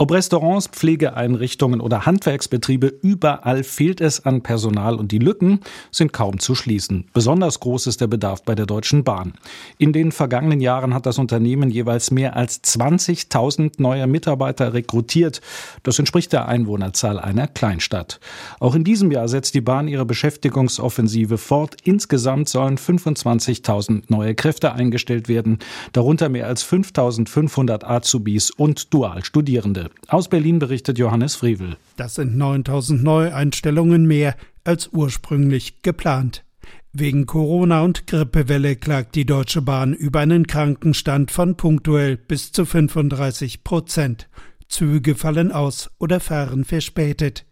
Ob Restaurants, Pflegeeinrichtungen oder Handwerksbetriebe, überall fehlt es an Personal und die Lücken sind kaum zu schließen. Besonders groß ist der Bedarf bei der Deutschen Bahn. In den vergangenen Jahren hat das Unternehmen jeweils mehr als 20.000 neue Mitarbeiter rekrutiert. Das entspricht der Einwohnerzahl einer Kleinstadt. Auch in diesem Jahr setzt die Bahn ihre Beschäftigungsoffensive fort. Insgesamt sollen 25.000 neue Kräfte eingestellt werden, darunter mehr als 5.500 Azubis und Dualstudierende. Aus Berlin berichtet Johannes Frivel. Das sind 9.000 Neueinstellungen mehr als ursprünglich geplant. Wegen Corona und Grippewelle klagt die Deutsche Bahn über einen Krankenstand von punktuell bis zu 35 Prozent. Züge fallen aus oder fahren verspätet.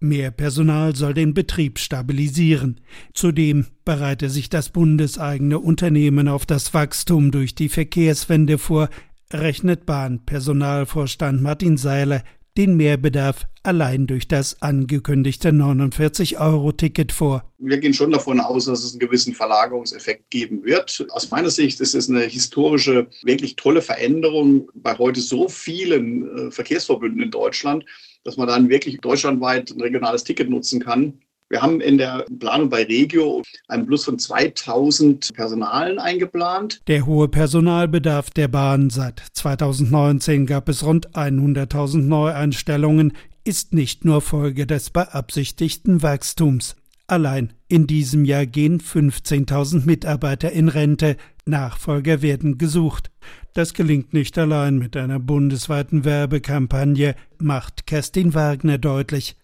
Mehr Personal soll den Betrieb stabilisieren. Zudem bereite sich das bundeseigene Unternehmen auf das Wachstum durch die Verkehrswende vor, rechnet Bahnpersonalvorstand Martin Seiler den Mehrbedarf allein durch das angekündigte 49-Euro-Ticket vor. Wir gehen schon davon aus, dass es einen gewissen Verlagerungseffekt geben wird. Aus meiner Sicht ist es eine historische, wirklich tolle Veränderung bei heute so vielen äh, Verkehrsverbünden in Deutschland, dass man dann wirklich deutschlandweit ein regionales Ticket nutzen kann. Wir haben in der Planung bei Regio einen Plus von 2000 Personalen eingeplant. Der hohe Personalbedarf der Bahn seit 2019 gab es rund 100.000 Neueinstellungen, ist nicht nur Folge des beabsichtigten Wachstums. Allein in diesem Jahr gehen 15.000 Mitarbeiter in Rente, Nachfolger werden gesucht. Das gelingt nicht allein mit einer bundesweiten Werbekampagne, macht Kerstin Wagner deutlich.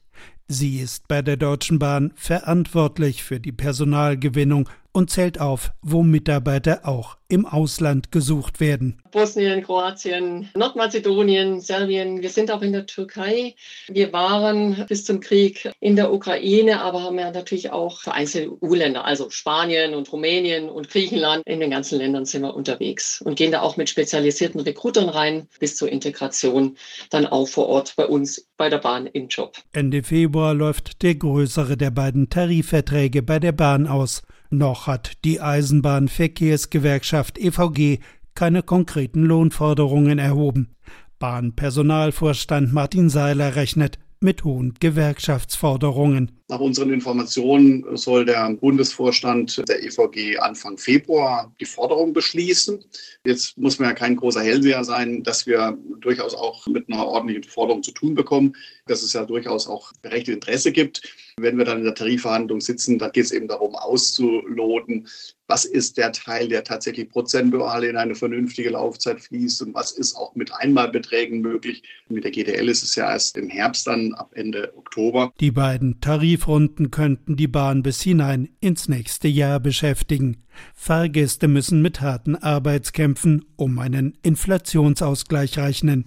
Sie ist bei der Deutschen Bahn verantwortlich für die Personalgewinnung und zählt auf, wo Mitarbeiter auch im Ausland gesucht werden. Bosnien, Kroatien, Nordmazedonien, Serbien. Wir sind auch in der Türkei. Wir waren bis zum Krieg in der Ukraine, aber haben ja natürlich auch vereinzelte EU-Länder, also Spanien und Rumänien und Griechenland. In den ganzen Ländern sind wir unterwegs und gehen da auch mit spezialisierten Rekrutern rein bis zur Integration dann auch vor Ort bei uns bei der Bahn im Job. Ende Februar läuft der größere der beiden Tarifverträge bei der Bahn aus. Noch hat die Eisenbahnverkehrsgewerkschaft EVG keine konkreten Lohnforderungen erhoben. Bahnpersonalvorstand Martin Seiler rechnet mit hohen Gewerkschaftsforderungen. Nach unseren Informationen soll der Bundesvorstand der EVG Anfang Februar die Forderung beschließen. Jetzt muss man ja kein großer Hellseher sein, dass wir durchaus auch mit einer ordentlichen Forderung zu tun bekommen, dass es ja durchaus auch berechtigtes Interesse gibt. Wenn wir dann in der Tarifverhandlung sitzen, da geht es eben darum, auszuloten, was ist der Teil, der tatsächlich prozentual in eine vernünftige Laufzeit fließt und was ist auch mit Einmalbeträgen möglich. Mit der GDL ist es ja erst im Herbst dann ab Ende Oktober. Die beiden Tarifrunden könnten die Bahn bis hinein ins nächste Jahr beschäftigen. Fahrgäste müssen mit harten Arbeitskämpfen um einen Inflationsausgleich rechnen.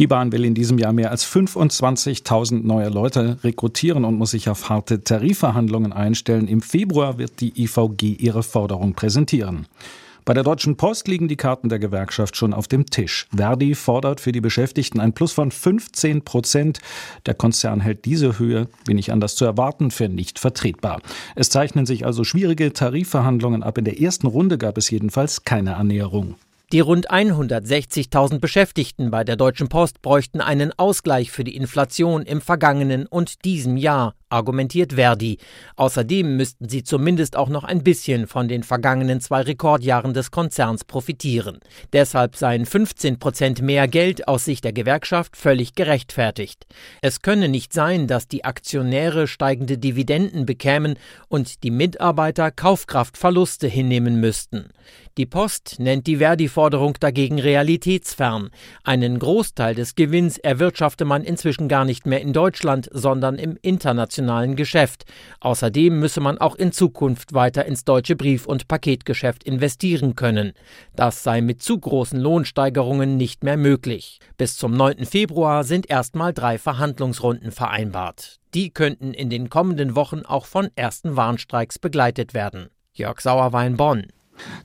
Die Bahn will in diesem Jahr mehr als 25.000 neue Leute rekrutieren und muss sich auf harte Tarifverhandlungen einstellen. Im Februar wird die IVG ihre Forderung präsentieren. Bei der Deutschen Post liegen die Karten der Gewerkschaft schon auf dem Tisch. Verdi fordert für die Beschäftigten ein Plus von 15 Prozent. Der Konzern hält diese Höhe, wenig anders zu erwarten, für nicht vertretbar. Es zeichnen sich also schwierige Tarifverhandlungen ab. In der ersten Runde gab es jedenfalls keine Annäherung. Die rund 160.000 Beschäftigten bei der Deutschen Post bräuchten einen Ausgleich für die Inflation im vergangenen und diesem Jahr argumentiert Verdi. Außerdem müssten sie zumindest auch noch ein bisschen von den vergangenen zwei Rekordjahren des Konzerns profitieren. Deshalb seien 15 Prozent mehr Geld aus Sicht der Gewerkschaft völlig gerechtfertigt. Es könne nicht sein, dass die Aktionäre steigende Dividenden bekämen und die Mitarbeiter Kaufkraftverluste hinnehmen müssten. Die Post nennt die Verdi-Forderung dagegen realitätsfern. Einen Großteil des Gewinns erwirtschafte man inzwischen gar nicht mehr in Deutschland, sondern im internationalen internationalen Geschäft. Außerdem müsse man auch in Zukunft weiter ins deutsche Brief- und Paketgeschäft investieren können. Das sei mit zu großen Lohnsteigerungen nicht mehr möglich. Bis zum 9. Februar sind erstmal drei Verhandlungsrunden vereinbart. Die könnten in den kommenden Wochen auch von ersten Warnstreiks begleitet werden. Jörg Sauerwein Bonn.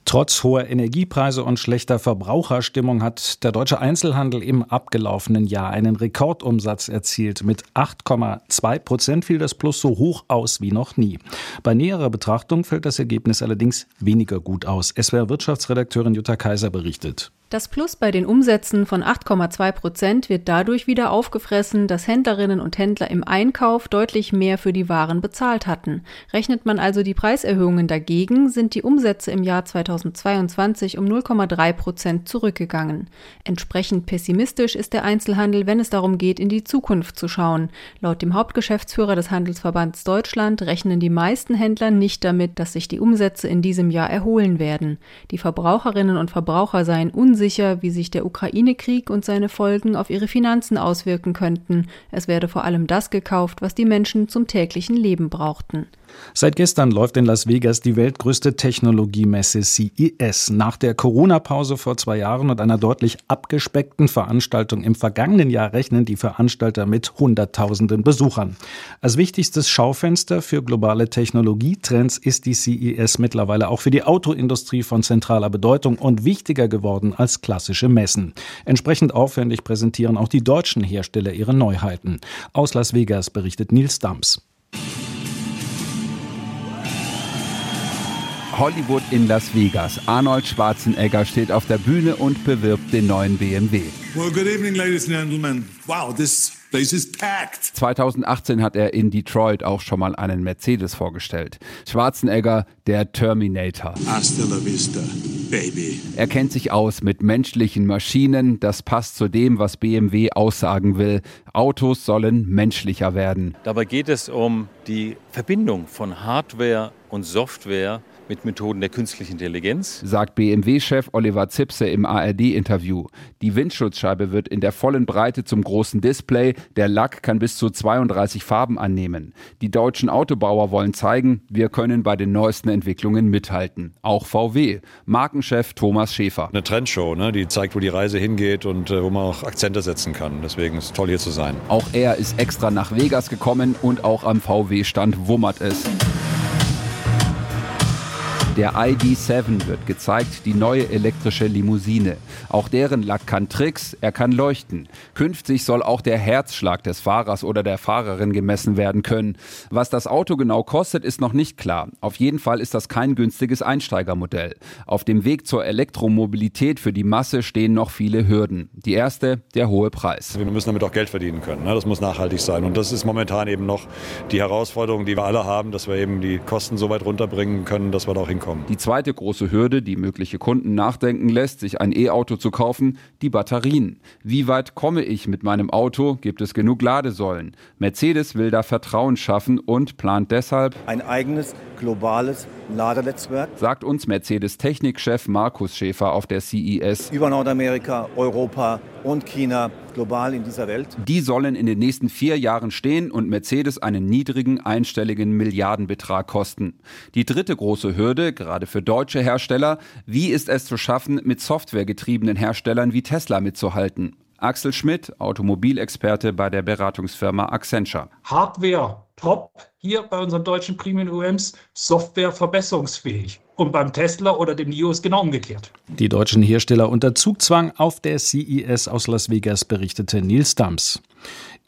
Trotz hoher Energiepreise und schlechter Verbraucherstimmung hat der deutsche Einzelhandel im abgelaufenen Jahr einen Rekordumsatz erzielt. Mit 8,2 Prozent fiel das Plus so hoch aus wie noch nie. Bei näherer Betrachtung fällt das Ergebnis allerdings weniger gut aus. SWR Wirtschaftsredakteurin Jutta Kaiser berichtet. Das Plus bei den Umsätzen von 8,2 Prozent wird dadurch wieder aufgefressen, dass Händlerinnen und Händler im Einkauf deutlich mehr für die Waren bezahlt hatten. Rechnet man also die Preiserhöhungen dagegen, sind die Umsätze im Jahr 2022 um 0,3 Prozent zurückgegangen. Entsprechend pessimistisch ist der Einzelhandel, wenn es darum geht, in die Zukunft zu schauen. Laut dem Hauptgeschäftsführer des Handelsverbands Deutschland rechnen die meisten Händler nicht damit, dass sich die Umsätze in diesem Jahr erholen werden. Die Verbraucherinnen und Verbraucher seien unsicher, unsicher, wie sich der Ukraine-Krieg und seine Folgen auf ihre Finanzen auswirken könnten. Es werde vor allem das gekauft, was die Menschen zum täglichen Leben brauchten. Seit gestern läuft in Las Vegas die weltgrößte Technologiemesse CES. Nach der Corona-Pause vor zwei Jahren und einer deutlich abgespeckten Veranstaltung im vergangenen Jahr rechnen die Veranstalter mit Hunderttausenden Besuchern. Als wichtigstes Schaufenster für globale Technologietrends ist die CES mittlerweile auch für die Autoindustrie von zentraler Bedeutung und wichtiger geworden als klassische Messen. Entsprechend aufwendig präsentieren auch die deutschen Hersteller ihre Neuheiten. Aus Las Vegas berichtet Nils Dams. Hollywood in Las Vegas. Arnold Schwarzenegger steht auf der Bühne und bewirbt den neuen BMW. Well, good evening, ladies and gentlemen. Wow, this place is packed. 2018 hat er in Detroit auch schon mal einen Mercedes vorgestellt. Schwarzenegger, der Terminator. Hasta la vista, baby. Er kennt sich aus mit menschlichen Maschinen. Das passt zu dem, was BMW aussagen will. Autos sollen menschlicher werden. Dabei geht es um die Verbindung von Hardware und Software mit Methoden der künstlichen Intelligenz, sagt BMW-Chef Oliver Zipse im ARD-Interview. Die Windschutzscheibe wird in der vollen Breite zum großen Display. Der Lack kann bis zu 32 Farben annehmen. Die deutschen Autobauer wollen zeigen, wir können bei den neuesten Entwicklungen mithalten. Auch VW. Markenchef Thomas Schäfer. Eine Trendshow, ne? die zeigt, wo die Reise hingeht und äh, wo man auch Akzente setzen kann. Deswegen ist es toll, hier zu sein. Auch er ist extra nach Vegas gekommen und auch am VW-Stand wummert es. Der ID7 wird gezeigt, die neue elektrische Limousine. Auch deren Lack kann Tricks, er kann leuchten. Künftig soll auch der Herzschlag des Fahrers oder der Fahrerin gemessen werden können. Was das Auto genau kostet, ist noch nicht klar. Auf jeden Fall ist das kein günstiges Einsteigermodell. Auf dem Weg zur Elektromobilität für die Masse stehen noch viele Hürden. Die erste, der hohe Preis. Wir müssen damit auch Geld verdienen können. Ne? Das muss nachhaltig sein. Und das ist momentan eben noch die Herausforderung, die wir alle haben, dass wir eben die Kosten so weit runterbringen können, dass wir da auch hinkommen kommen. Die zweite große Hürde, die mögliche Kunden nachdenken lässt, sich ein E-Auto zu kaufen, die Batterien. Wie weit komme ich mit meinem Auto? Gibt es genug Ladesäulen? Mercedes will da Vertrauen schaffen und plant deshalb ein eigenes globales Ladenetzwerk, sagt uns Mercedes Technikchef Markus Schäfer auf der CES. Über Nordamerika, Europa und China global in dieser Welt. Die sollen in den nächsten vier Jahren stehen und Mercedes einen niedrigen einstelligen Milliardenbetrag kosten. Die dritte große Hürde, gerade für deutsche Hersteller, wie ist es zu schaffen, mit softwaregetriebenen Herstellern wie Tesla mitzuhalten? Axel Schmidt, Automobilexperte bei der Beratungsfirma Accenture. Hardware top hier bei unseren deutschen Premium UMs, Software verbesserungsfähig. Und beim Tesla oder dem NIO ist genau umgekehrt. Die deutschen Hersteller unter Zugzwang auf der CES aus Las Vegas, berichtete Nils Dams.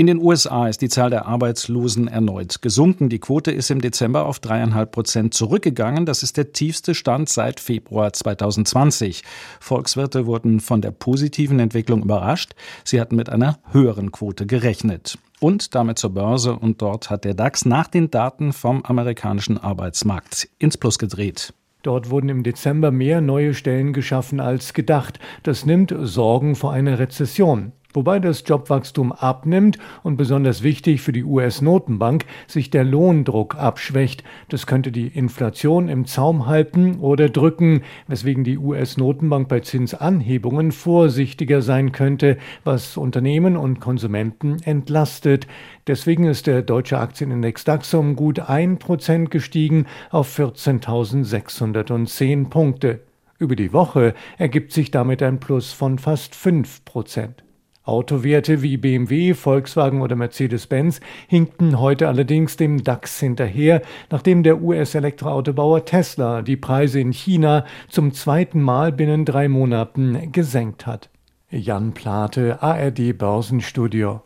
In den USA ist die Zahl der Arbeitslosen erneut gesunken. Die Quote ist im Dezember auf dreieinhalb Prozent zurückgegangen. Das ist der tiefste Stand seit Februar 2020. Volkswirte wurden von der positiven Entwicklung überrascht. Sie hatten mit einer höheren Quote gerechnet. Und damit zur Börse und dort hat der DAX nach den Daten vom amerikanischen Arbeitsmarkt ins Plus gedreht. Dort wurden im Dezember mehr neue Stellen geschaffen als gedacht. Das nimmt Sorgen vor einer Rezession. Wobei das Jobwachstum abnimmt und besonders wichtig für die US-Notenbank sich der Lohndruck abschwächt. Das könnte die Inflation im Zaum halten oder drücken, weswegen die US-Notenbank bei Zinsanhebungen vorsichtiger sein könnte, was Unternehmen und Konsumenten entlastet. Deswegen ist der deutsche Aktienindex DAX um gut ein Prozent gestiegen auf 14.610 Punkte. Über die Woche ergibt sich damit ein Plus von fast fünf Prozent. Autowerte wie BMW, Volkswagen oder Mercedes-Benz hinkten heute allerdings dem DAX hinterher, nachdem der US-Elektroautobauer Tesla die Preise in China zum zweiten Mal binnen drei Monaten gesenkt hat. Jan Plate, ARD Börsenstudio.